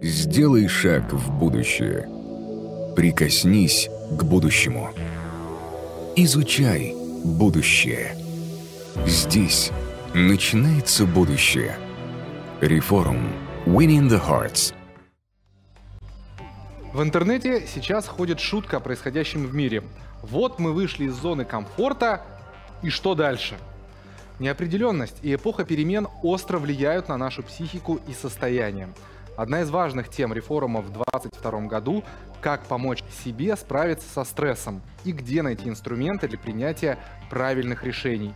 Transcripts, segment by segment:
Сделай шаг в будущее. Прикоснись к будущему. Изучай будущее. Здесь начинается будущее. Реформ. Winning the Hearts. В интернете сейчас ходит шутка о происходящем в мире. Вот мы вышли из зоны комфорта, и что дальше? Неопределенность и эпоха перемен остро влияют на нашу психику и состояние. Одна из важных тем реформа в 2022 году – как помочь себе справиться со стрессом и где найти инструменты для принятия правильных решений.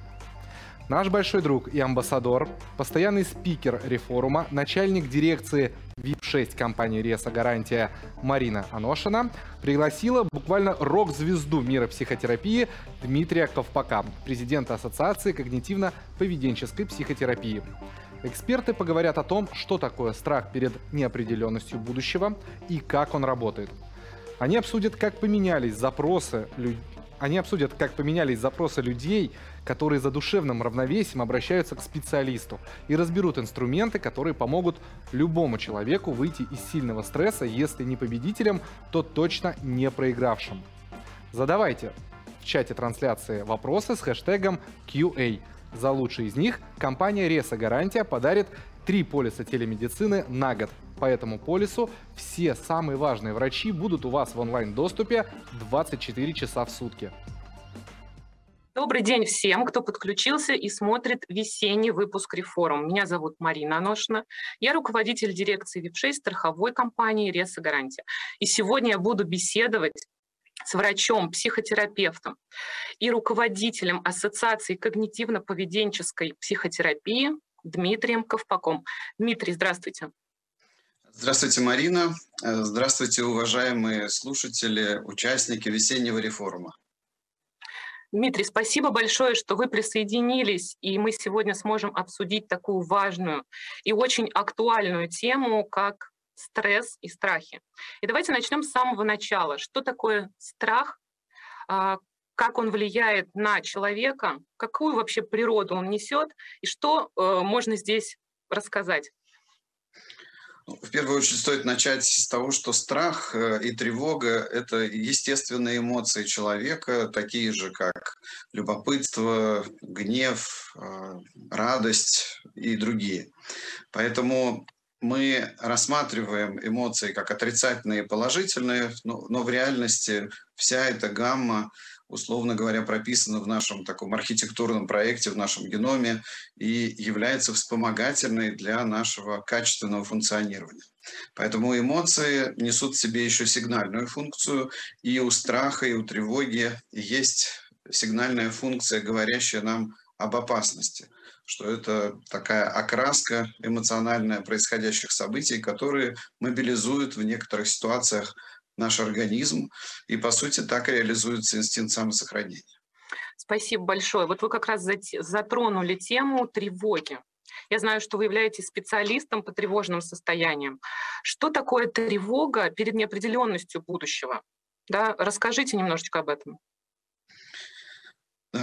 Наш большой друг и амбассадор, постоянный спикер реформа, начальник дирекции VIP6 компании Реса Гарантия Марина Аношина пригласила буквально рок-звезду мира психотерапии Дмитрия Ковпака, президента Ассоциации когнитивно-поведенческой психотерапии. Эксперты поговорят о том, что такое страх перед неопределенностью будущего и как он работает. Они обсудят, как поменялись запросы люд... Они обсудят, как поменялись запросы людей, которые за душевным равновесием обращаются к специалисту, и разберут инструменты, которые помогут любому человеку выйти из сильного стресса, если не победителем, то точно не проигравшим. Задавайте в чате трансляции вопросы с хэштегом QA. За лучший из них компания Реса Гарантия подарит три полиса телемедицины на год. По этому полису все самые важные врачи будут у вас в онлайн-доступе 24 часа в сутки. Добрый день всем, кто подключился и смотрит весенний выпуск «Реформ». Меня зовут Марина Аношина. Я руководитель дирекции VIP6 страховой компании «Реса Гарантия». И сегодня я буду беседовать с врачом, психотерапевтом и руководителем Ассоциации когнитивно-поведенческой психотерапии Дмитрием Ковпаком. Дмитрий, здравствуйте. Здравствуйте, Марина. Здравствуйте, уважаемые слушатели, участники весеннего реформа. Дмитрий, спасибо большое, что вы присоединились, и мы сегодня сможем обсудить такую важную и очень актуальную тему, как стресс и страхи. И давайте начнем с самого начала. Что такое страх? А, как он влияет на человека? Какую вообще природу он несет? И что э, можно здесь рассказать? Ну, в первую очередь стоит начать с того, что страх э, и тревога – это естественные эмоции человека, такие же, как любопытство, гнев, э, радость и другие. Поэтому мы рассматриваем эмоции как отрицательные и положительные, но, но в реальности вся эта гамма, условно говоря, прописана в нашем таком архитектурном проекте, в нашем геноме и является вспомогательной для нашего качественного функционирования. Поэтому эмоции несут в себе еще сигнальную функцию, и у страха, и у тревоги есть сигнальная функция, говорящая нам об опасности – что это такая окраска эмоциональная происходящих событий, которые мобилизуют в некоторых ситуациях наш организм, и, по сути, так реализуется инстинкт самосохранения. Спасибо большое. Вот вы как раз затронули тему тревоги. Я знаю, что вы являетесь специалистом по тревожным состояниям. Что такое тревога перед неопределенностью будущего? Да, расскажите немножечко об этом.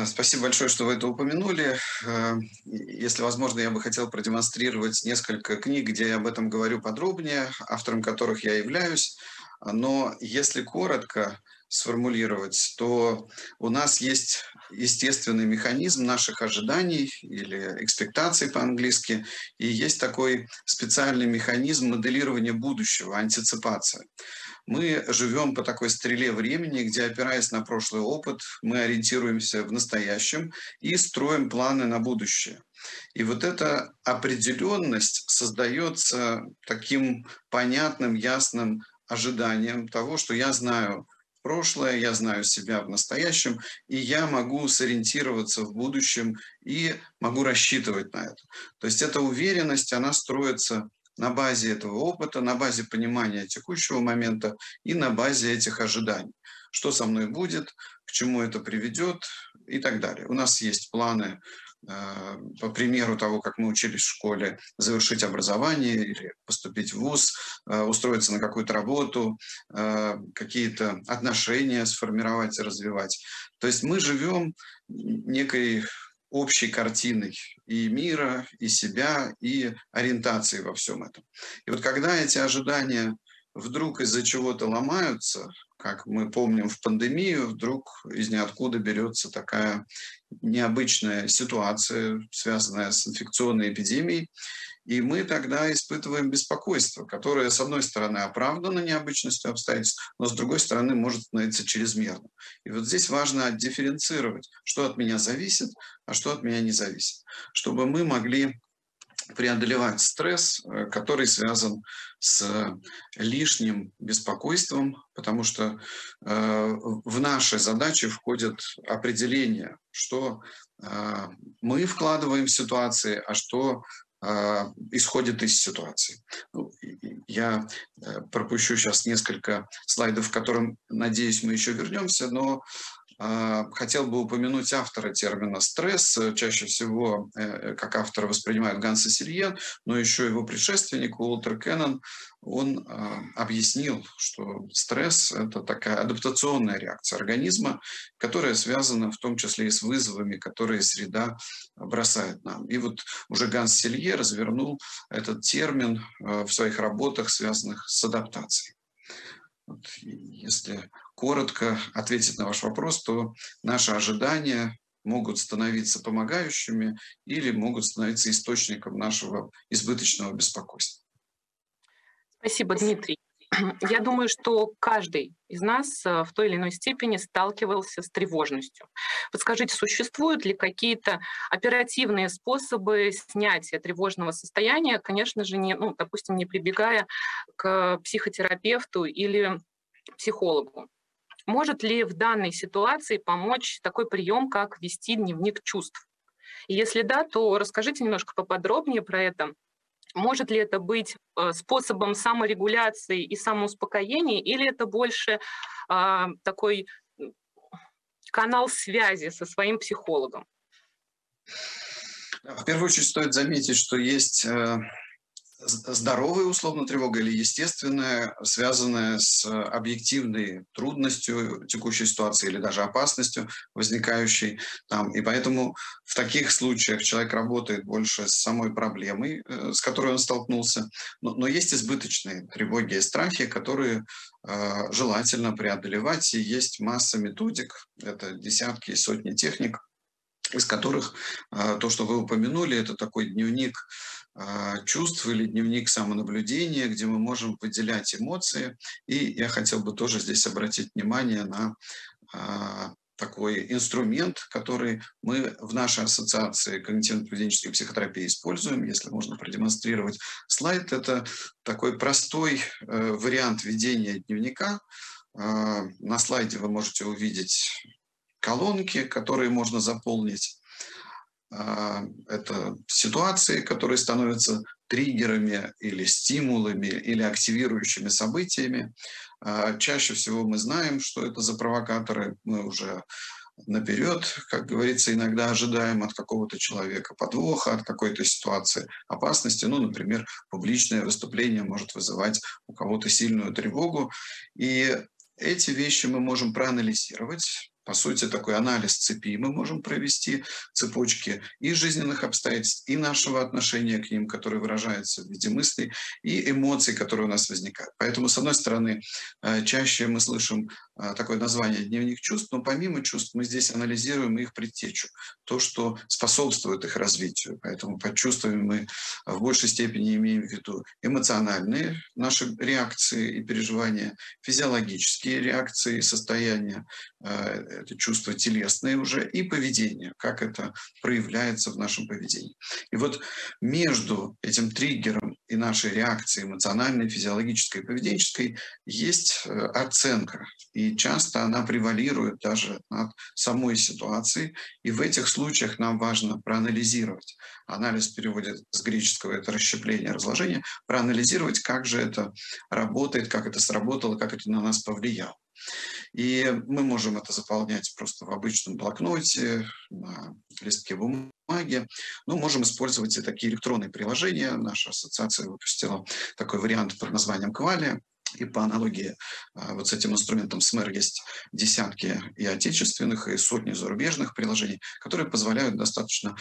Спасибо большое, что вы это упомянули. Э, если возможно, я бы хотел продемонстрировать несколько книг, где я об этом говорю подробнее, автором которых я являюсь. Но если коротко сформулировать, то у нас есть естественный механизм наших ожиданий или экспектаций по-английски, и есть такой специальный механизм моделирования будущего, антиципация мы живем по такой стреле времени, где, опираясь на прошлый опыт, мы ориентируемся в настоящем и строим планы на будущее. И вот эта определенность создается таким понятным, ясным ожиданием того, что я знаю прошлое, я знаю себя в настоящем, и я могу сориентироваться в будущем и могу рассчитывать на это. То есть эта уверенность, она строится на базе этого опыта, на базе понимания текущего момента и на базе этих ожиданий. Что со мной будет, к чему это приведет и так далее. У нас есть планы по примеру того, как мы учились в школе, завершить образование или поступить в ВУЗ, э, устроиться на какую-то работу, э, какие-то отношения сформировать и развивать. То есть мы живем некой общей картиной и мира, и себя, и ориентации во всем этом. И вот когда эти ожидания вдруг из-за чего-то ломаются, как мы помним в пандемию, вдруг из ниоткуда берется такая необычная ситуация, связанная с инфекционной эпидемией, и мы тогда испытываем беспокойство, которое, с одной стороны, оправдано необычностью обстоятельств, но с другой стороны, может становиться чрезмерным. И вот здесь важно дифференцировать, что от меня зависит, а что от меня не зависит, чтобы мы могли преодолевать стресс, э, который связан с лишним беспокойством, потому что э, в наши задачи входит определение, что э, мы вкладываем в ситуации, а что исходит из ситуации. Ну, я пропущу сейчас несколько слайдов, к которым, надеюсь, мы еще вернемся, но хотел бы упомянуть автора термина «стресс». Чаще всего э, как автора воспринимают Ганса Сильен, но еще его предшественник Уолтер Кеннон, он а, объяснил, что стресс – это такая адаптационная реакция организма, которая связана в том числе и с вызовами, которые среда бросает нам. И вот уже Ганс Силье развернул этот термин э, в своих работах, связанных с адаптацией. Вот, если коротко ответить на ваш вопрос, то наши ожидания могут становиться помогающими или могут становиться источником нашего избыточного беспокойства. Спасибо, Дмитрий. Я думаю, что каждый из нас э, в той или иной степени сталкивался с тревожностью. Подскажите, существуют ли какие-то оперативные способы снятия тревожного состояния, конечно же, не, ну, допустим, не прибегая к психотерапевту или психологу? Может ли в данной ситуации помочь такой прием, как вести дневник чувств? И если да, то расскажите немножко поподробнее про это. Может ли это быть э, способом саморегуляции и самоуспокоения, или это больше э, такой канал связи со своим психологом? В первую очередь стоит заметить, что есть э, здоровая условно тревога или естественная, связанная с объективной трудностью текущей ситуации или даже опасностью возникающей там. И поэтому в таких случаях человек работает больше с самой проблемой, э, с которой он столкнулся. Но, но есть избыточные тревоги и страхи, которые э, желательно преодолевать. И есть масса методик, это десятки и сотни техник, из которых э, то, что вы упомянули, это такой дневник а, чувств или дневник самонаблюдения, где мы можем выделять эмоции. И я хотел бы тоже здесь обратить внимание на а, такой инструмент, который мы в нашей ассоциации когнитивно-поведенческой психотерапии используем. Если можно продемонстрировать слайд, это такой простой э, вариант ведения дневника. На слайде вы можете увидеть колонки, которые можно заполнить. А, это ситуации, которые становятся триггерами или стимулами или активирующими событиями. А, чаще всего мы знаем, что это за провокаторы. Мы уже наперед, как говорится, иногда ожидаем от какого-то человека подвоха, от какой-то ситуации опасности. Ну, например, публичное выступление может вызывать у кого-то сильную тревогу. И эти вещи мы можем проанализировать, по сути, такой анализ цепи мы можем провести, цепочки и жизненных обстоятельств, и нашего отношения к ним, которое выражается в виде мыслей, и эмоций, которые у нас возникают. Поэтому, с одной стороны, э, чаще мы слышим такое название «дневник чувств», но помимо чувств мы здесь анализируем их предтечу, то, что способствует их развитию. Поэтому под чувствами мы в большей степени имеем в виду эмоциональные наши реакции и переживания, физиологические реакции состояния, э, это чувства телесные уже, и поведение, как это проявляется в нашем поведении. И вот между этим триггером и нашей реакцией эмоциональной, физиологической, поведенческой есть э, оценка. И часто она превалирует даже над самой ситуацией. И в этих случаях нам важно проанализировать. Анализ переводит с греческого это расщепление, разложение. Проанализировать, как же это работает, как это сработало, как это на нас повлияло. И мы можем это заполнять просто в обычном блокноте, на листке бумаги. Ну, можем использовать и такие электронные приложения. Наша ассоциация выпустила такой вариант под названием «Квали». И по аналогии а, вот с этим инструментом СМЭР есть десятки и отечественных, и сотни зарубежных приложений, которые позволяют достаточно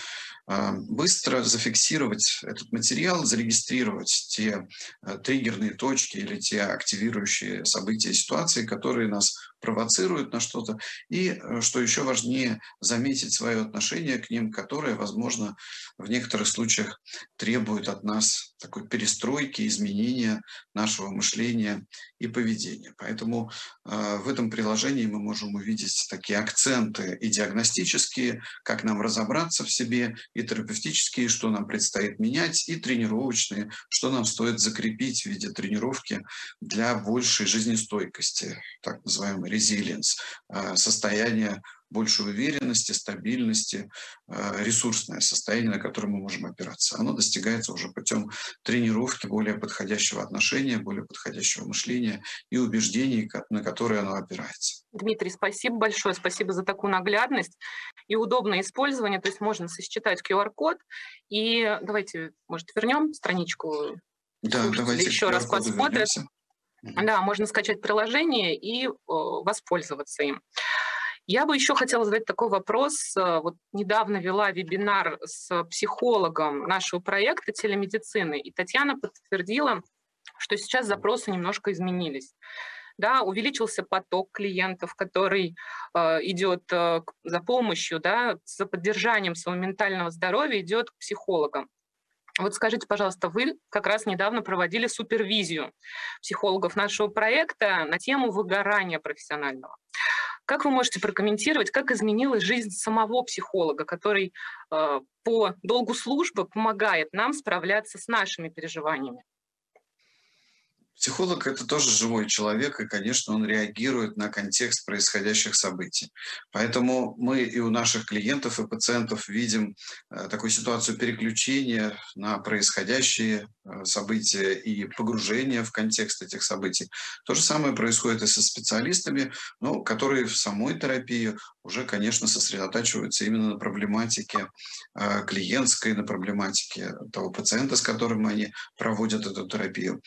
а, быстро зафиксировать этот материал, зарегистрировать те а, триггерные точки или те активирующие события и ситуации, которые нас провоцируют на что-то, и, э, что еще важнее, заметить свое отношение к ним, которое, возможно, в некоторых случаях требует от нас такой перестройки, изменения нашего мышления и поведения. Поэтому э, в этом приложении мы можем увидеть такие акценты и диагностические, как нам разобраться в себе, и терапевтические, что нам предстоит менять, и тренировочные, что нам стоит закрепить в виде тренировки для большей жизнестойкости, так называемый resilience, э, состояние большей уверенности, стабильности, э, ресурсное состояние, на которое мы можем опираться. Оно достигается уже путем тренировки более подходящего отношения, более подходящего мышления и убеждений, на которые оно опирается. Дмитрий, спасибо большое, спасибо за такую наглядность и удобное использование. То есть можно сосчитать QR-код. И давайте, может, вернем страничку. Да, давайте еще раз посмотрим. Да, можно скачать приложение и воспользоваться им. Я бы еще хотела задать такой вопрос. Э, вот недавно вела вебинар с психологом нашего проекта телемедицины, и Татьяна подтвердила, что сейчас запросы немножко изменились. Да, увеличился поток клиентов, который э, идет э, за помощью, да, за поддержанием своего ментального здоровья, идет к психологам. Вот скажите, пожалуйста, вы как раз недавно проводили супервизию психологов нашего проекта на тему выгорания профессионального. Как вы можете прокомментировать, как изменилась жизнь самого психолога, который э, по долгу службы помогает нам справляться с нашими переживаниями? Психолог – это тоже живой человек, и, конечно, он реагирует на контекст происходящих событий. Поэтому мы и у наших клиентов и пациентов видим э, такую ситуацию переключения на происходящие э, события и погружения в контекст этих событий. То же самое происходит и со специалистами, ну, которые в самой терапии уже, конечно, сосредотачиваются именно на проблематике э, клиентской, на проблематике того пациента, с которым они проводят эту терапию.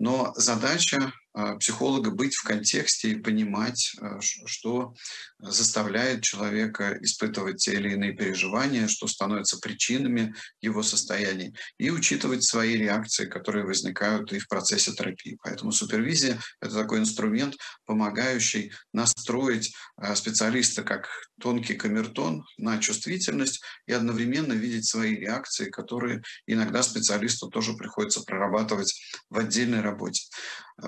Но задача психолога быть в контексте и понимать, а, что заставляет человека испытывать те или иные переживания, что становится причинами его состояний, и учитывать свои реакции, которые возникают и в процессе терапии. Поэтому супервизия — это такой инструмент, помогающий настроить а, специалиста как тонкий камертон на чувствительность и одновременно видеть свои реакции, которые иногда специалисту тоже приходится прорабатывать в отдельной работе.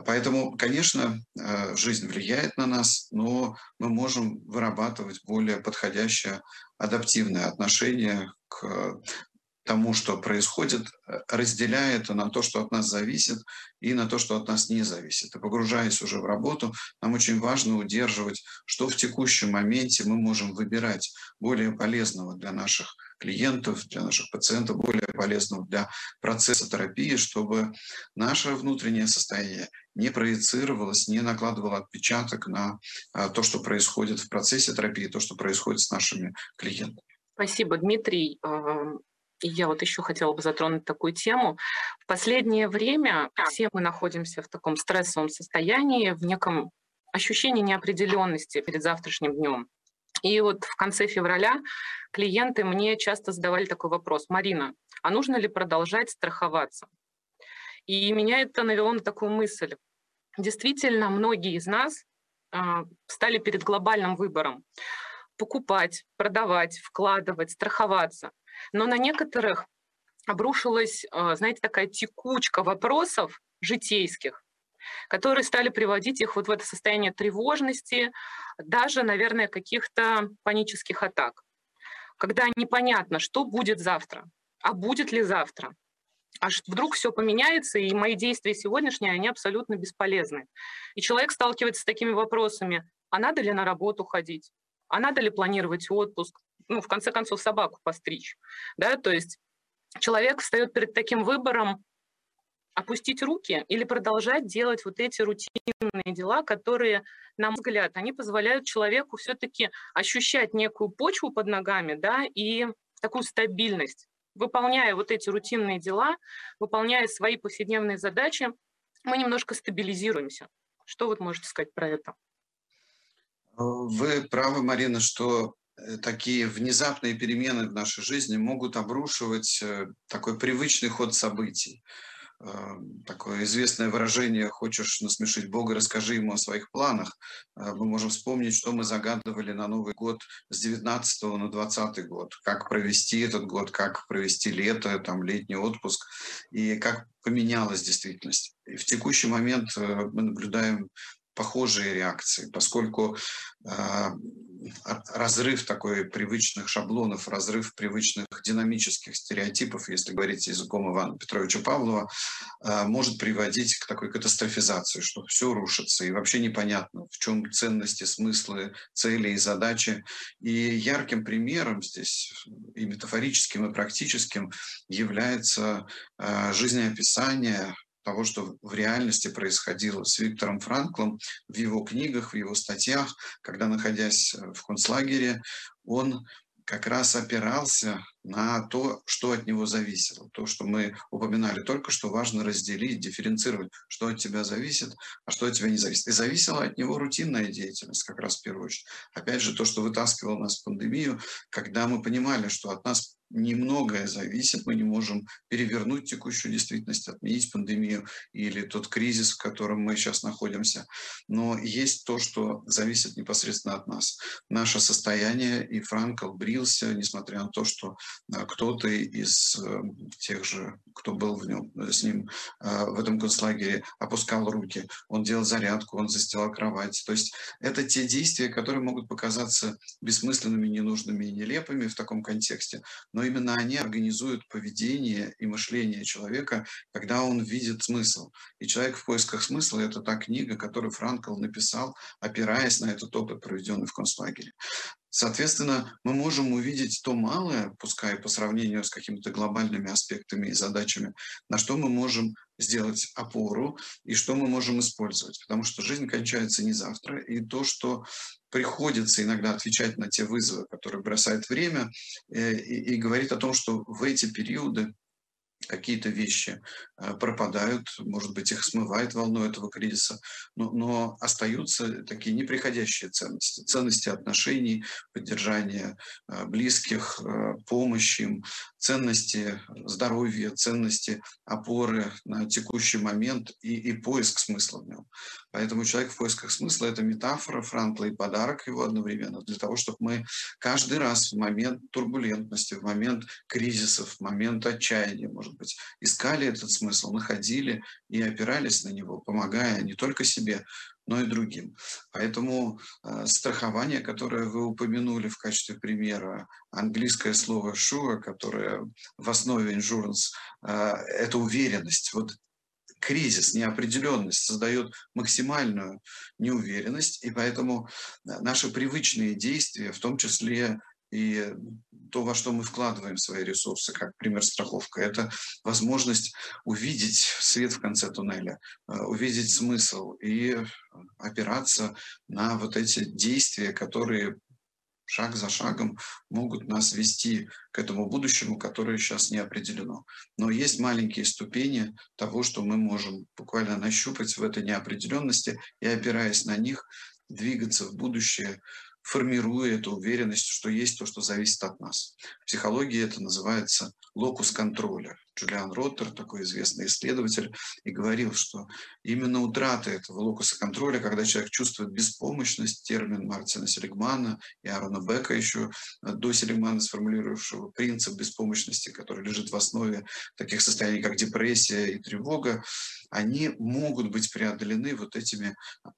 Поэтому, конечно, э, жизнь влияет на нас, но мы можем вырабатывать более подходящее адаптивное отношение к тому, что происходит, э, разделяя это на то, что от нас зависит, и на то, что от нас не зависит. И погружаясь уже в работу, нам очень важно удерживать, что в текущем моменте мы можем выбирать более полезного для наших клиентов, для наших пациентов, более полезного для процесса терапии, чтобы наше внутреннее состояние не проецировалось, не накладывало отпечаток на а, то, что происходит в процессе терапии, то, что происходит с нашими клиентами. Спасибо, Дмитрий. И я вот еще хотела бы затронуть такую тему. В последнее время все мы находимся в таком стрессовом состоянии, в неком ощущении неопределенности перед завтрашним днем. И вот в конце февраля клиенты мне часто задавали такой вопрос. Марина, а нужно ли продолжать страховаться? И меня это навело на такую мысль. Действительно, многие из нас э, стали перед глобальным выбором покупать, продавать, вкладывать, страховаться. Но на некоторых обрушилась, э, знаете, такая текучка вопросов житейских, которые стали приводить их вот в это состояние тревожности, даже, наверное, каких-то панических атак. Когда непонятно, что будет завтра, а будет ли завтра, а вдруг все поменяется, и мои действия сегодняшние, они абсолютно бесполезны. И человек сталкивается с такими вопросами, а надо ли на работу ходить, а надо ли планировать отпуск, ну, в конце концов, собаку постричь, да, то есть человек встает перед таким выбором, опустить руки или продолжать делать вот эти рутинные дела, которые, на мой взгляд, они позволяют человеку все-таки ощущать некую почву под ногами, да, и такую стабильность. Выполняя вот эти рутинные дела, выполняя свои повседневные задачи, мы немножко стабилизируемся. Что вот можете сказать про это? Вы правы, Марина, что э, такие внезапные перемены в нашей жизни могут обрушивать э, такой привычный ход событий. Э, такое известное выражение «хочешь насмешить Бога, расскажи ему о своих планах». Мы можем вспомнить, что мы загадывали на Новый год с 19 на 20 год, как провести этот год, как провести лето, там, летний отпуск, и как поменялась действительность. И в текущий момент мы наблюдаем похожие реакции, поскольку э, разрыв такой привычных шаблонов, разрыв привычных динамических стереотипов, если говорить языком Ивана Петровича Павлова, э, может приводить к такой катастрофизации, что все рушится, и вообще непонятно, в чем ценности, смыслы, цели и задачи. И ярким примером здесь, и метафорическим, и практическим, является э, жизнеописание того, что в реальности происходило с Виктором Франклом в его книгах, в его статьях, когда, находясь в концлагере, он как раз опирался на то, что от него зависело. То, что мы упоминали только что, важно разделить, дифференцировать, что от тебя зависит, а что от тебя не зависит. И зависела от него рутинная деятельность, как раз в первую очередь. Опять же, то, что вытаскивало нас в пандемию, когда мы понимали, что от нас немногое зависит, мы не можем перевернуть текущую действительность, отменить пандемию или тот кризис, в котором мы сейчас находимся. Но есть то, что зависит непосредственно от нас. Наше состояние, и Франкл брился, несмотря на то, что э, кто-то из э, тех же, кто был в нем, с ним э, в этом концлагере, опускал руки, он делал зарядку, он застилал кровать. То есть это те действия, которые могут показаться бессмысленными, ненужными и нелепыми в таком контексте, но именно они организуют поведение и мышление человека, когда он видит смысл. И «Человек в поисках смысла» — это та книга, которую Франкл написал, опираясь на этот опыт, проведенный в концлагере. Соответственно, мы можем увидеть то малое, пускай по сравнению с какими-то глобальными аспектами и задачами, на что мы можем сделать опору и что мы можем использовать. Потому что жизнь кончается не завтра, и то, что приходится иногда отвечать на те вызовы, которые бросает время, э, и, и говорит о том, что в эти периоды какие-то вещи э, пропадают, может быть, их смывает волну этого кризиса, но, но остаются такие неприходящие ценности, ценности отношений, поддержания э, близких, э, помощи им, ценности здоровья, ценности опоры на текущий момент и, и поиск смысла в нем. Поэтому человек в поисках смысла – это метафора Франкла и подарок его одновременно для того, чтобы мы каждый раз в момент турбулентности, в момент кризисов, в момент отчаяния, может быть, искали этот смысл, находили и опирались на него, помогая не только себе, но и другим. Поэтому э, страхование, которое вы упомянули в качестве примера, английское слово sure, которое в основе insurance, э, это уверенность. Вот кризис, неопределенность создает максимальную неуверенность, и поэтому э, наши привычные действия, в том числе и то, во что мы вкладываем свои ресурсы, как пример страховка, это возможность увидеть свет в конце туннеля, э, увидеть смысл и опираться на вот эти действия, которые шаг за шагом могут нас вести к этому будущему, которое сейчас не определено. Но есть маленькие ступени того, что мы можем буквально нащупать в этой неопределенности и, опираясь на них, двигаться в будущее формируя эту уверенность, что есть то, что зависит от нас. В психологии это называется локус контроля. Джулиан Роттер, такой известный исследователь, и говорил, что именно утрата этого локуса контроля, когда человек чувствует беспомощность, термин Мартина Селигмана и Аарона Бека еще до Селигмана сформулировавшего принцип беспомощности, который лежит в основе таких состояний, как депрессия и тревога, они могут быть преодолены вот этими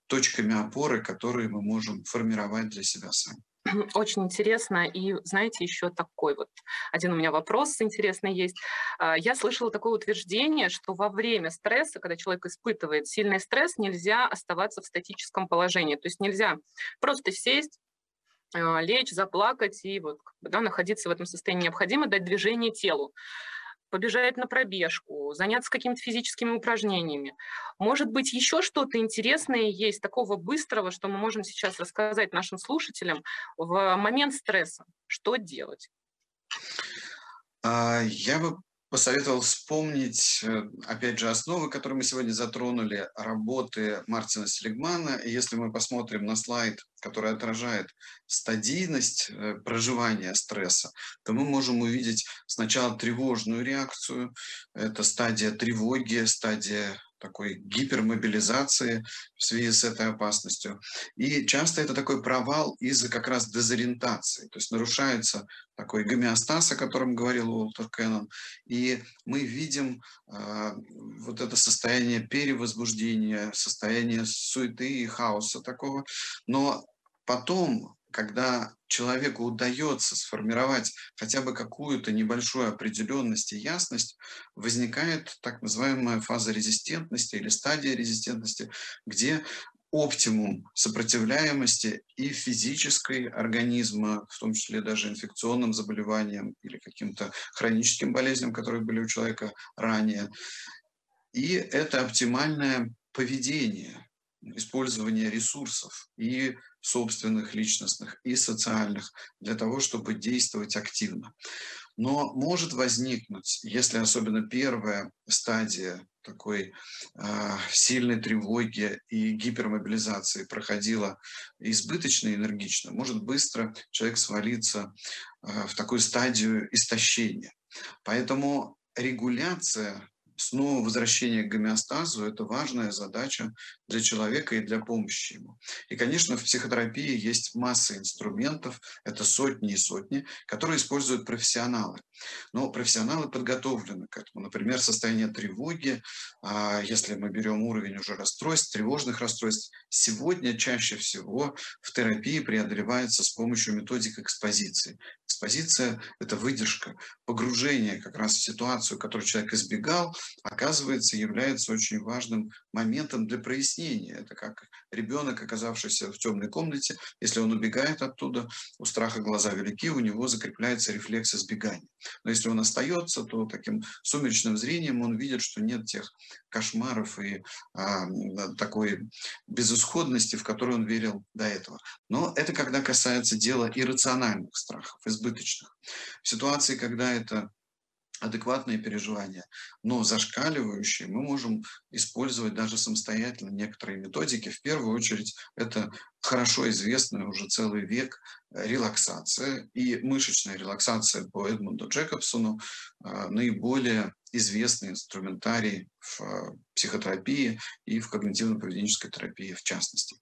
точками опоры, которые мы можем формировать для себя сами. Очень интересно. И знаете, еще такой вот один у меня вопрос интересный есть. А, я слышала такое утверждение, что во время стресса, когда человек испытывает сильный стресс, нельзя оставаться в статическом положении. То есть нельзя просто сесть, а, лечь, заплакать и вот да, находиться в этом состоянии. Необходимо дать движение телу побежать на пробежку, заняться какими-то физическими упражнениями. Может быть, еще что-то интересное есть, такого быстрого, что мы можем сейчас рассказать нашим слушателям в момент стресса. Что делать? А, я бы посоветовал вспомнить, э, опять же, основы, которые мы сегодня затронули, работы Мартина Селигмана. И если мы посмотрим на слайд, который отражает стадийность э, проживания стресса, то мы можем увидеть сначала тревожную реакцию, это стадия тревоги, стадия такой гипермобилизации в связи с этой опасностью. И часто это такой провал из-за как раз дезориентации, то есть нарушается такой гомеостаз, о котором говорил Уолтер Кеннон, и мы видим э, вот это состояние перевозбуждения, состояние суеты и хаоса такого, но потом когда человеку удается сформировать хотя бы какую-то небольшую определенность и ясность, возникает так называемая фаза резистентности или стадия резистентности, где оптимум сопротивляемости и физической организма, в том числе даже инфекционным заболеваниям или каким-то хроническим болезням, которые были у человека ранее. И это оптимальное поведение, использование ресурсов и собственных, личностных и социальных, для того, чтобы действовать активно. Но может возникнуть, если особенно первая стадия такой э, сильной тревоги и гипермобилизации проходила избыточно энергично, может быстро человек свалиться э, в такую стадию истощения. Поэтому регуляция снова возвращение к гомеостазу – это важная задача для человека и для помощи ему. И, конечно, в психотерапии есть масса инструментов, это сотни и сотни, которые используют профессионалы. Но профессионалы подготовлены к этому. Например, состояние тревоги, а, если мы берем уровень уже расстройств, тревожных расстройств, сегодня чаще всего в терапии преодолевается с помощью методик экспозиции. Экспозиция – это выдержка, погружение как раз в ситуацию, которую человек избегал, оказывается, является очень важным моментом для прояснения. Это как ребенок, оказавшийся в темной комнате, если он убегает оттуда, у страха глаза велики, у него закрепляется рефлекс избегания. Но если он остается, то таким сумеречным зрением он видит, что нет тех кошмаров и а, такой безысходности, в которую он верил до этого. Но это когда касается дела иррациональных страхов, избыточных. В ситуации, когда это адекватные переживания, но зашкаливающие, мы можем использовать даже самостоятельно некоторые методики. В первую очередь это хорошо известная уже целый век релаксация и мышечная релаксация по Эдмунду Джекобсону а, наиболее известный инструментарий в а, психотерапии и в когнитивно-поведенческой терапии в частности.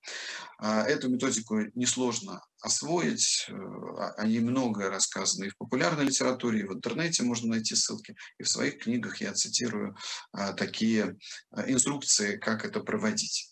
А, эту методику несложно освоить, о ней многое рассказано и в популярной литературе, и в интернете можно найти ссылки, и в своих книгах я цитирую такие инструкции, как это проводить.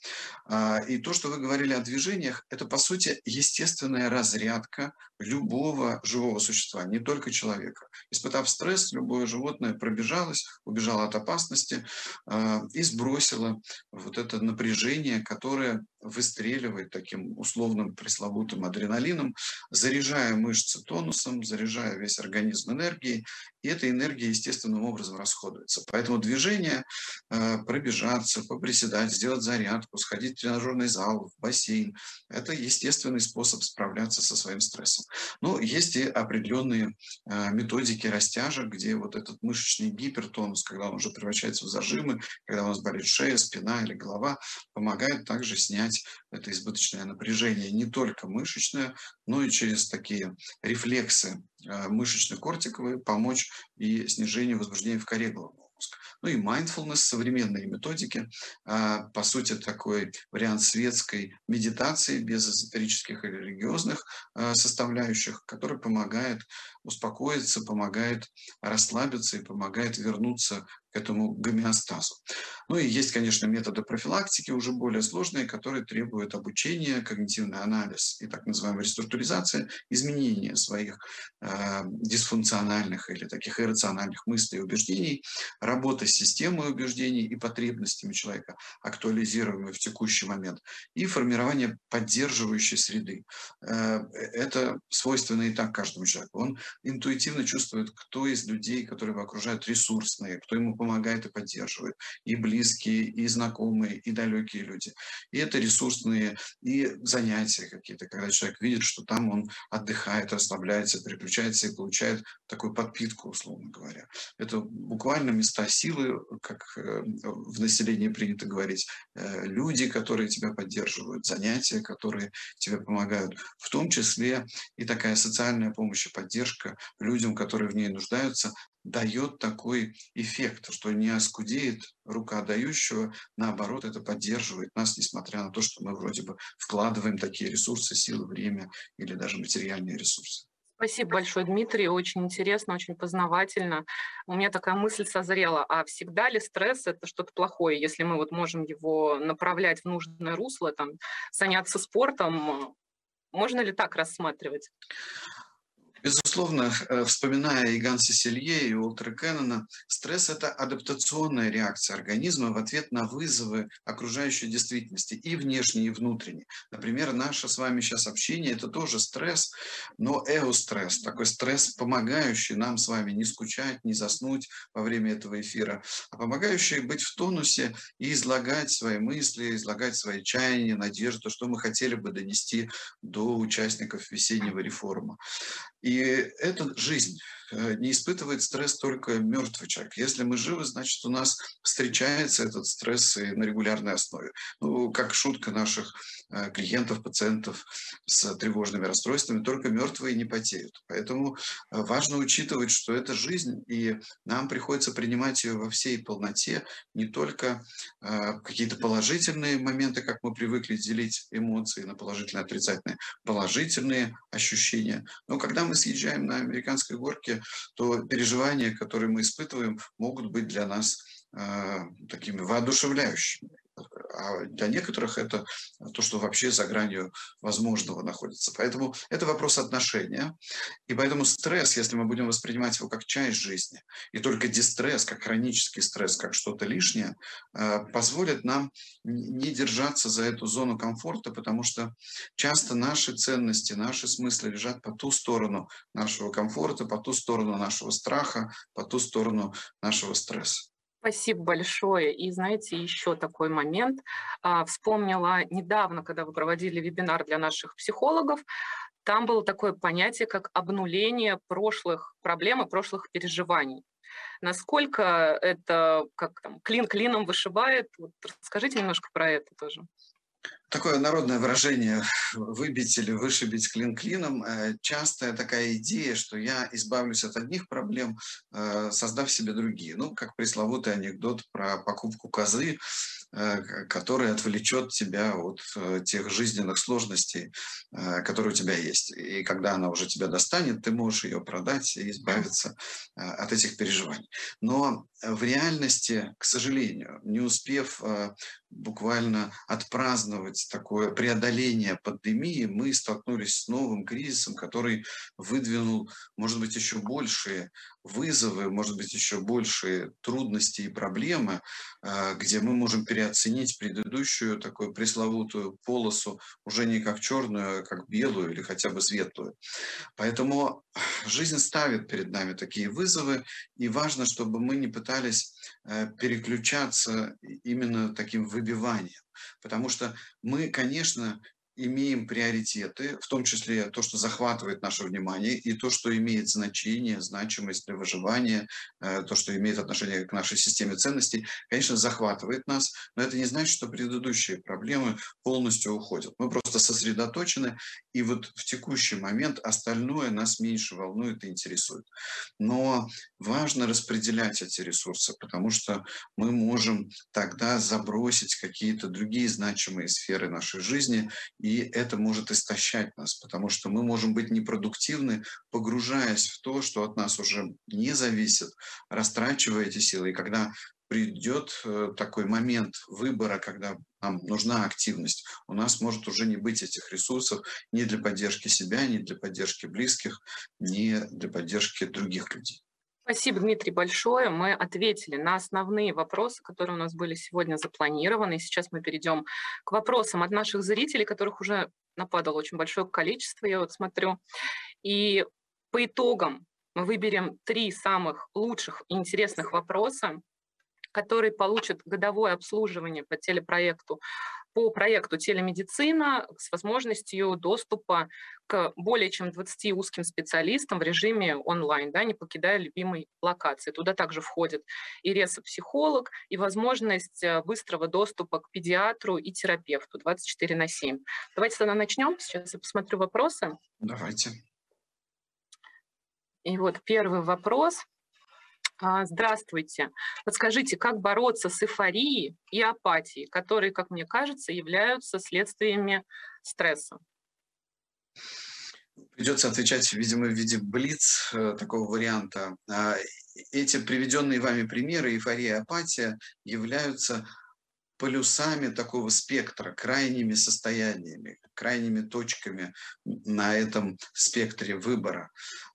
И то, что вы говорили о движениях, это, по сути, естественная разрядка любого живого существа, не только человека. Испытав стресс, любое животное пробежалось, убежало от опасности э, и сбросило вот это напряжение, которое выстреливает таким условным пресловутым адреналином, заряжая мышцы тонусом, заряжая весь организм энергией, и эта энергия естественным образом расходуется. Поэтому движение, э, пробежаться, поприседать, сделать зарядку, сходить в тренажерный зал, в бассейн – это естественный способ справляться со своим стрессом. Но есть и определенные э, методики растяжек, где вот этот мышечный гипертонус, когда он уже превращается в зажимы, когда у нас болит шея, спина или голова, помогает также снять это избыточное напряжение не только мышечное, но и через такие рефлексы мышечно-кортиковые помочь и снижению возбуждения в коре головного мозга. Ну и mindfulness, современные методики, а, по сути, такой вариант светской медитации без эзотерических или религиозных а, составляющих, который помогает успокоиться, помогает расслабиться и помогает вернуться к этому гомеостазу. Ну и есть, конечно, методы профилактики уже более сложные, которые требуют обучения, когнитивный анализ и так называемая реструктуризация, изменения своих э, дисфункциональных или таких иррациональных мыслей и убеждений, работа с системой убеждений и потребностями человека, актуализируемой в текущий момент, и формирование поддерживающей среды. Э, это свойственно и так каждому человеку. Он интуитивно чувствует, кто из людей, которые его окружают, ресурсные, кто ему помогает и поддерживает. И близкие, и знакомые, и далекие люди. И это ресурсные, и занятия какие-то, когда человек видит, что там он отдыхает, расслабляется, переключается и получает такую подпитку, условно говоря. Это буквально места силы, как э, в населении принято говорить, э, люди, которые тебя поддерживают, занятия, которые тебе помогают, в том числе и такая социальная помощь и поддержка людям, которые в ней нуждаются, дает такой эффект, что не оскудеет рука дающего, наоборот, это поддерживает нас, несмотря на то, что мы вроде бы вкладываем такие ресурсы, силы, время или даже материальные ресурсы. Спасибо большое, Дмитрий. Очень интересно, очень познавательно. У меня такая мысль созрела. А всегда ли стресс – это что-то плохое, если мы вот можем его направлять в нужное русло, там, заняться спортом? Можно ли так рассматривать? Безусловно, э, вспоминая и Ганса Селье, и Уолтера Кеннона, стресс – это адаптационная реакция организма в ответ на вызовы окружающей действительности, и внешней, и внутренней. Например, наше с вами сейчас общение – это тоже стресс, но эустресс, такой стресс, помогающий нам с вами не скучать, не заснуть во время этого эфира, а помогающий быть в тонусе и излагать свои мысли, излагать свои чаяния, надежды, что мы хотели бы донести до участников весеннего реформа. Это жизнь. Э, не испытывает стресс только мертвый человек. Если мы живы, значит, у нас встречается этот стресс и на регулярной основе. Ну, как шутка наших э, клиентов, пациентов с тревожными расстройствами, только мертвые не потеют. Поэтому э, важно учитывать, что это жизнь, и нам приходится принимать ее во всей полноте, не только какие-то положительные моменты, как мы привыкли делить эмоции на положительные, отрицательные, положительные ощущения. Но когда мы съезжаем на американской горке, то переживания, которые мы испытываем, могут быть для нас э, такими воодушевляющими. А для некоторых это то, что вообще за гранью возможного находится. Поэтому это вопрос отношения. И поэтому стресс, если мы будем воспринимать его как часть жизни, и только дистресс, как хронический стресс, как что-то лишнее, э, позволит нам не держаться за эту зону комфорта, потому что часто наши ценности, наши смыслы лежат по ту сторону нашего комфорта, по ту сторону нашего страха, по ту сторону нашего стресса. Спасибо большое. И знаете, еще такой момент. А, вспомнила недавно, когда вы проводили вебинар для наших психологов, там было такое понятие, как обнуление прошлых проблем и прошлых переживаний. Насколько это как там клин клином вышибает? Вот расскажите немножко про это тоже такое народное выражение «выбить или вышибить клин клином» э, частая такая идея, что я избавлюсь от одних проблем, э, создав себе другие. Ну, как пресловутый анекдот про покупку козы, э, который отвлечет тебя от тех жизненных сложностей, которые у тебя есть. И когда она уже тебя достанет, ты можешь ее продать и избавиться от этих переживаний. Но в реальности, к сожалению, не успев буквально отпраздновать такое преодоление пандемии, мы столкнулись с новым кризисом, который выдвинул, может быть, еще большие вызовы, может быть, еще большие трудности и проблемы, а, где мы можем переоценить предыдущую такую пресловутую полосу уже не как черную, а как белую или хотя бы светлую. Поэтому жизнь ставит перед нами такие вызовы, и важно, чтобы мы не пытались э, переключаться именно таким выбиванием. Потому что мы, конечно, имеем приоритеты, в том числе то, что захватывает наше внимание, и то, что имеет значение, значимость для выживания, э, то, что имеет отношение к нашей системе ценностей, конечно, захватывает нас, но это не значит, что предыдущие проблемы полностью уходят. Мы просто сосредоточены, и вот в текущий момент остальное нас меньше волнует и интересует. Но важно распределять эти ресурсы, потому что мы можем тогда забросить какие-то другие значимые сферы нашей жизни и это может истощать нас, потому что мы можем быть непродуктивны, погружаясь в то, что от нас уже не зависит, растрачивая эти силы. И когда придет э, такой момент выбора, когда нам нужна активность, у нас может уже не быть этих ресурсов ни для поддержки себя, ни для поддержки близких, ни для поддержки других людей. Спасибо, Дмитрий, большое. Мы ответили на основные вопросы, которые у нас были сегодня запланированы. И сейчас мы перейдем к вопросам от наших зрителей, которых уже нападало очень большое количество, я вот смотрю. И по итогам мы выберем три самых лучших и интересных вопроса. которые получат годовое обслуживание по телепроекту по проекту телемедицина с возможностью доступа к более чем 20 узким специалистам в режиме онлайн, да, не покидая любимой локации. Туда также входит и ресо-психолог, и возможность э, быстрого доступа к педиатру и терапевту 24 на 7. Давайте тогда начнем. Сейчас я посмотрю вопросы. Давайте. И вот первый вопрос. А, здравствуйте. Подскажите, как бороться с эйфорией и апатией, которые, как мне кажется, являются следствиями стресса? Придется отвечать, видимо, в виде блиц э, такого варианта. А, эти приведенные вами примеры, эйфория и апатия, являются полюсами такого спектра, крайними состояниями, крайними точками на этом спектре выбора.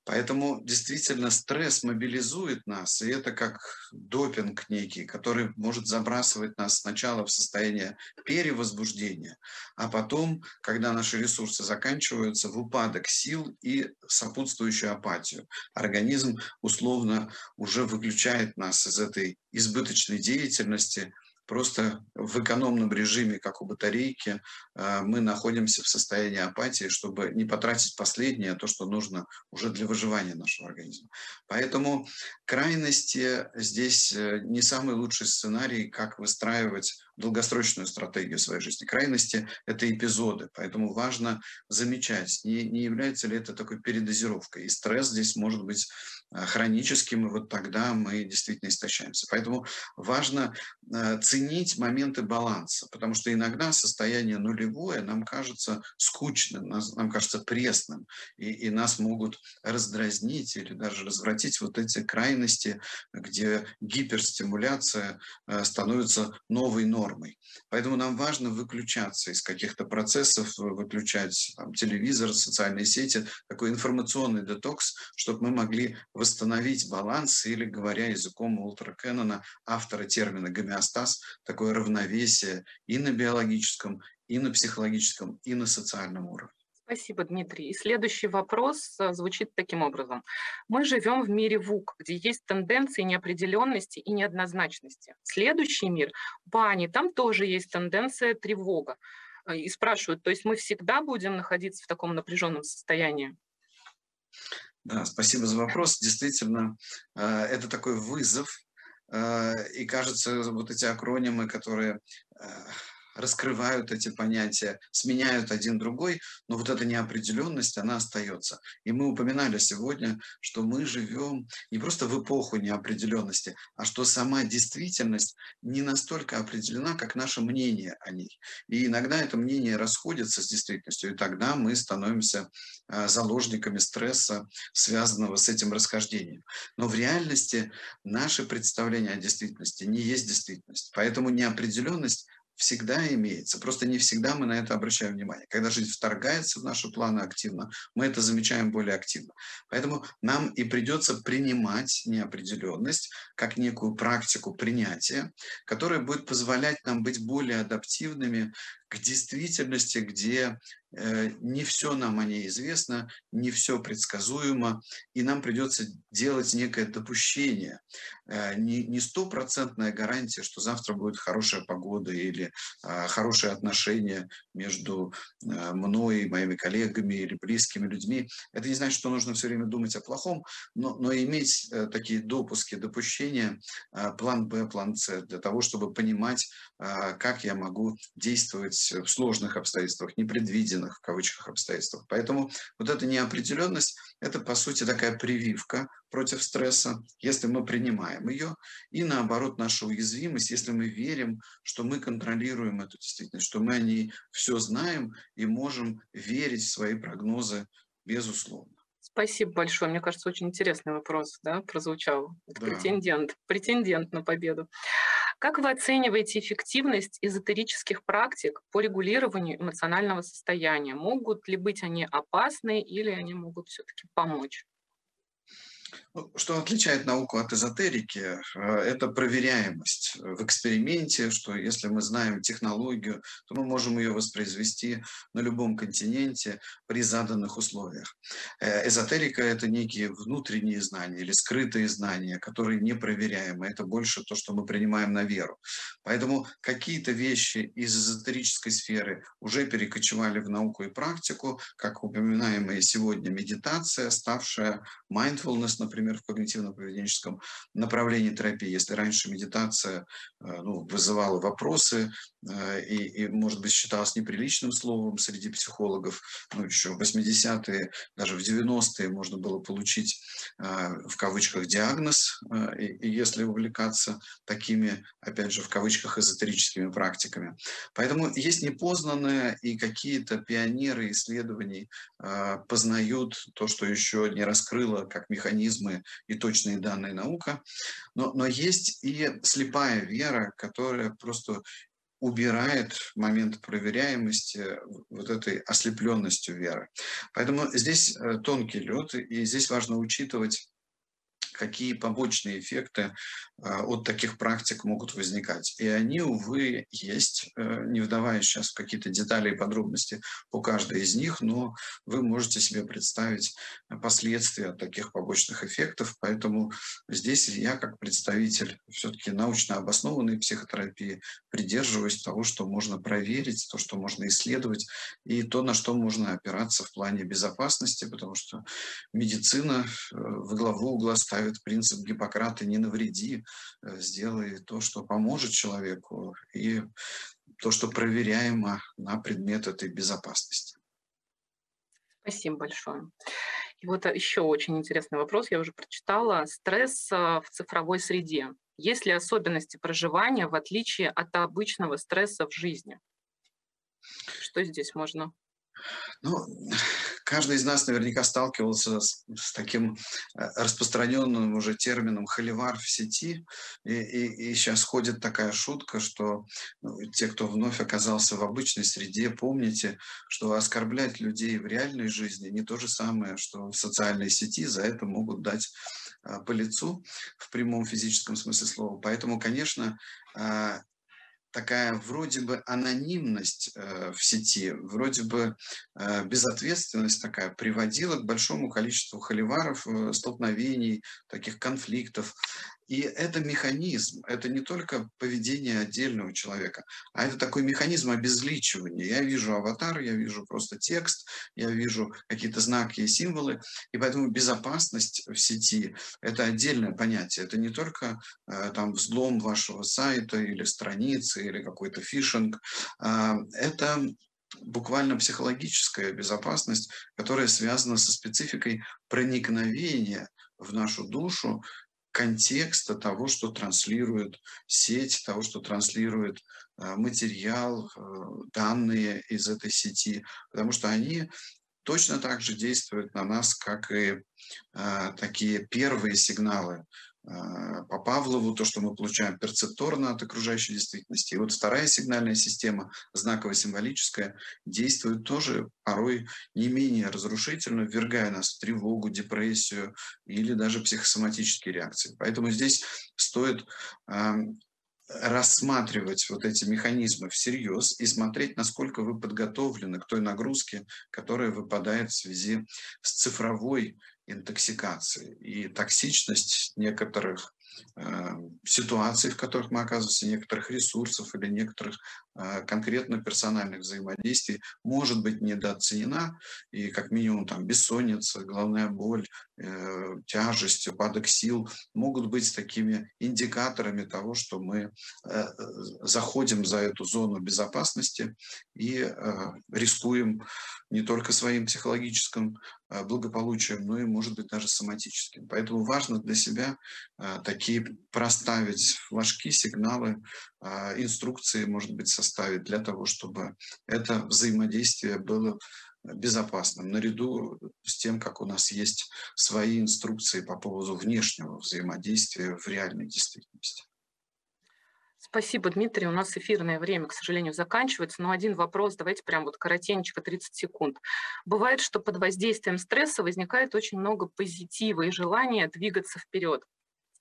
Поэтому действительно стресс мобилизует нас, и это как допинг некий, который может забрасывать нас сначала в состояние перевозбуждения, а потом, когда наши ресурсы заканчиваются, в упадок сил и сопутствующую апатию. Организм условно уже выключает нас из этой избыточной деятельности – Просто в экономном режиме, как у батарейки, э, мы находимся в состоянии апатии, чтобы не потратить последнее, то, что нужно уже для выживания нашего организма. Поэтому крайности здесь э, не самый лучший сценарий, как выстраивать долгосрочную стратегию своей жизни. Крайности – это эпизоды, поэтому важно замечать, не, не является ли это такой передозировкой. И стресс здесь может быть хроническим, и вот тогда мы действительно истощаемся. Поэтому важно э, ценить моменты баланса, потому что иногда состояние нулевое нам кажется скучным, нам кажется пресным, и, и нас могут раздразнить или даже развратить вот эти крайности, где гиперстимуляция э, становится новой нормой. Поэтому нам важно выключаться из каких-то процессов, выключать там, телевизор, социальные сети, такой информационный детокс, чтобы мы могли восстановить баланс или, говоря языком Ултра Кеннона, автора термина гомеостаз, такое равновесие и на биологическом, и на психологическом, и на социальном уровне. Спасибо, Дмитрий. И следующий вопрос э, звучит таким образом. Мы живем в мире ВУК, где есть тенденции неопределенности и неоднозначности. Следующий мир – бани, там тоже есть тенденция тревога. Э, и спрашивают, то есть мы всегда будем находиться в таком напряженном состоянии? Спасибо за вопрос. Действительно, э, это такой вызов. И кажется, вот эти акронимы, которые раскрывают эти понятия, сменяют один другой, но вот эта неопределенность, она остается. И мы упоминали сегодня, что мы живем не просто в эпоху неопределенности, а что сама действительность не настолько определена, как наше мнение о ней. И иногда это мнение расходится с действительностью, и тогда мы становимся а, заложниками стресса, связанного с этим расхождением. Но в реальности наше представление о действительности не есть действительность. Поэтому неопределенность всегда имеется. Просто не всегда мы на это обращаем внимание. Когда жизнь вторгается в наши планы активно, мы это замечаем более активно. Поэтому нам и придется принимать неопределенность как некую практику принятия, которая будет позволять нам быть более адаптивными к действительности, где не все нам о ней известно, не все предсказуемо, и нам придется делать некое допущение, э, не стопроцентная гарантия, что завтра будет хорошая погода или э, хорошие отношения между э, мной и моими коллегами или близкими людьми. Это не значит, что нужно все время думать о плохом, но, но иметь э, такие допуски, допущения, э, план Б, план С, для того, чтобы понимать, э, как я могу действовать в сложных обстоятельствах, непредвиденных в кавычках обстоятельствах. Поэтому вот эта неопределенность – это, по сути, такая прививка против стресса, если мы принимаем ее, и наоборот, наша уязвимость, если мы верим, что мы контролируем эту действительность, что мы о ней все знаем и можем верить в свои прогнозы безусловно. Спасибо большое. Мне кажется, очень интересный вопрос да, прозвучал. Да. Претендент, претендент на победу. Как вы оцениваете эффективность эзотерических практик по регулированию эмоционального состояния? Могут ли быть они опасны или они могут все-таки помочь? Ну, что отличает науку от эзотерики, э, это проверяемость в эксперименте, что если мы знаем технологию, то мы можем ее воспроизвести на любом континенте при заданных условиях. Э, эзотерика – это некие внутренние знания или скрытые знания, которые непроверяемы. Это больше то, что мы принимаем на веру. Поэтому какие-то вещи из эзотерической сферы уже перекочевали в науку и практику, как упоминаемая сегодня медитация, ставшая mindfulness, например, в когнитивно-поведенческом направлении терапии. Если раньше медитация э, ну, вызывала вопросы и, и, может быть, считалась неприличным словом среди психологов, ну, еще в 80-е, даже в 90-е можно было получить э, в кавычках диагноз, и, и если увлекаться такими, опять же, в кавычках эзотерическими практиками. Поэтому есть непознанное, и какие-то пионеры исследований познают то, что еще не раскрыло как механизмы и точные данные наука, но, но есть и слепая вера, которая просто убирает момент проверяемости вот этой ослепленностью веры. Поэтому здесь э, тонкий лед, и здесь важно учитывать какие побочные эффекты а, от таких практик могут возникать. И они, увы, есть, э, не вдаваясь сейчас в какие-то детали и подробности по каждой из них, но вы можете себе представить последствия таких побочных эффектов. Поэтому здесь я, как представитель все-таки научно обоснованной психотерапии, придерживаюсь того, что можно проверить, то, что можно исследовать, и то, на что можно опираться в плане безопасности, потому что медицина э, в главу угла ставит принцип Гиппократа «не навреди», Э, сделай то, что поможет человеку, и то, что проверяемо на предмет этой безопасности. Спасибо большое. И вот еще очень интересный вопрос, я уже прочитала. Стресс э, в цифровой среде. Есть ли особенности проживания в отличие от обычного стресса в жизни? Что здесь можно ну, каждый из нас наверняка сталкивался с, с таким э, распространенным уже термином холивар в сети. И, и, и сейчас ходит такая шутка, что ну, те, кто вновь оказался в обычной среде, помните, что оскорблять людей в реальной жизни не то же самое, что в социальной сети. За это могут дать а, по лицу в прямом физическом смысле слова. Поэтому, конечно, а, такая вроде бы анонимность э, в сети, вроде бы э, безответственность такая приводила к большому количеству холиваров, э, столкновений, таких конфликтов. И это механизм, это не только поведение отдельного человека, а это такой механизм обезличивания. Я вижу аватар, я вижу просто текст, я вижу какие-то знаки и символы, и поэтому безопасность в сети – это отдельное понятие. Это не только э, там взлом вашего сайта или страницы, или какой-то фишинг. Э, это буквально психологическая безопасность, которая связана со спецификой проникновения в нашу душу контекста того, что транслирует сеть, того, что транслирует э, материал, э, данные из этой сети, потому что они точно так же действуют на нас, как и э, такие первые сигналы по Павлову, то, что мы получаем перцепторно от окружающей действительности. И вот вторая сигнальная система, знаково-символическая, действует тоже порой не менее разрушительно, ввергая нас в тревогу, депрессию или даже психосоматические реакции. Поэтому здесь стоит рассматривать вот эти механизмы всерьез и смотреть, насколько вы подготовлены к той нагрузке, которая выпадает в связи с цифровой интоксикации и токсичность некоторых э, ситуаций, в которых мы оказываемся, некоторых ресурсов или некоторых конкретно персональных взаимодействий может быть недооценена, и как минимум там бессонница, головная боль, э, тяжесть, упадок сил могут быть такими индикаторами того, что мы э, заходим за эту зону безопасности и э, рискуем не только своим психологическим э, благополучием, но и, может быть, даже соматическим. Поэтому важно для себя э, такие проставить флажки, сигналы, э, инструкции, может быть, составить для того, чтобы это взаимодействие было безопасным, наряду с тем, как у нас есть свои инструкции по поводу внешнего взаимодействия в реальной действительности. Спасибо, Дмитрий. У нас эфирное время, к сожалению, заканчивается, но один вопрос, давайте прям вот коротенько, 30 секунд. Бывает, что под воздействием стресса возникает очень много позитива и желания двигаться вперед.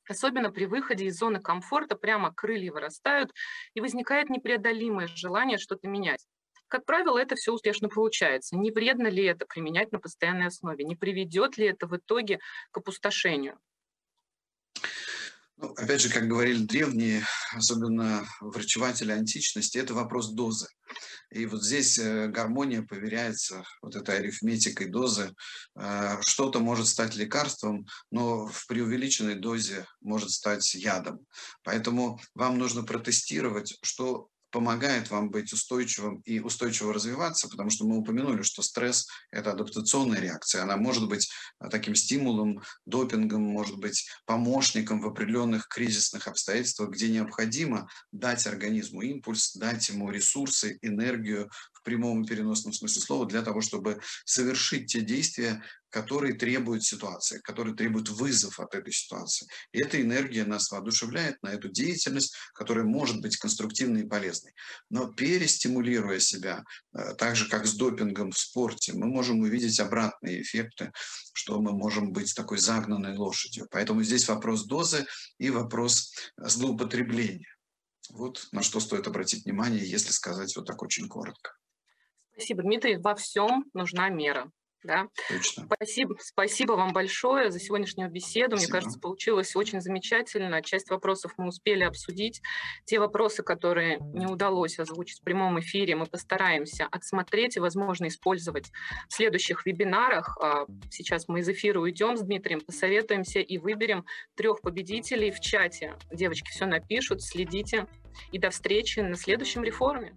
Особенно при выходе из зоны комфорта прямо крылья вырастают, и возникает непреодолимое желание что-то менять. Как правило, это все успешно получается. Не вредно ли это применять на постоянной основе? Не приведет ли это в итоге к опустошению? Ну, опять же, как говорили древние, особенно врачеватели античности, это вопрос дозы. И вот здесь э, гармония поверяется вот этой арифметикой дозы. Э, что-то может стать лекарством, но в преувеличенной дозе может стать ядом. Поэтому вам нужно протестировать, что помогает вам быть устойчивым и устойчиво развиваться, потому что мы упомянули, что стресс – это адаптационная реакция. Она может быть а, таким стимулом, допингом, может быть помощником в определенных кризисных обстоятельствах, где необходимо дать организму импульс, дать ему ресурсы, энергию прямом и переносном смысле слова для того, чтобы совершить те действия, которые требуют ситуации, которые требуют вызов от этой ситуации. И эта энергия нас воодушевляет на эту деятельность, которая может быть конструктивной и полезной. Но перестимулируя себя, э, так же как с допингом в спорте, мы можем увидеть обратные эффекты, что мы можем быть такой загнанной лошадью. Поэтому здесь вопрос дозы и вопрос злоупотребления. Вот на что стоит обратить внимание, если сказать вот так очень коротко. Спасибо, Дмитрий. Во всем нужна мера. Да? Точно. Спасибо, спасибо вам большое за сегодняшнюю беседу. Спасибо. Мне кажется, получилось очень замечательно. Часть вопросов мы успели обсудить. Те вопросы, которые не удалось озвучить в прямом эфире, мы постараемся отсмотреть и, возможно, использовать в следующих вебинарах. А, сейчас мы из эфира уйдем с Дмитрием, посоветуемся и выберем трех победителей в чате. Девочки все напишут, следите. И до встречи на следующем реформе.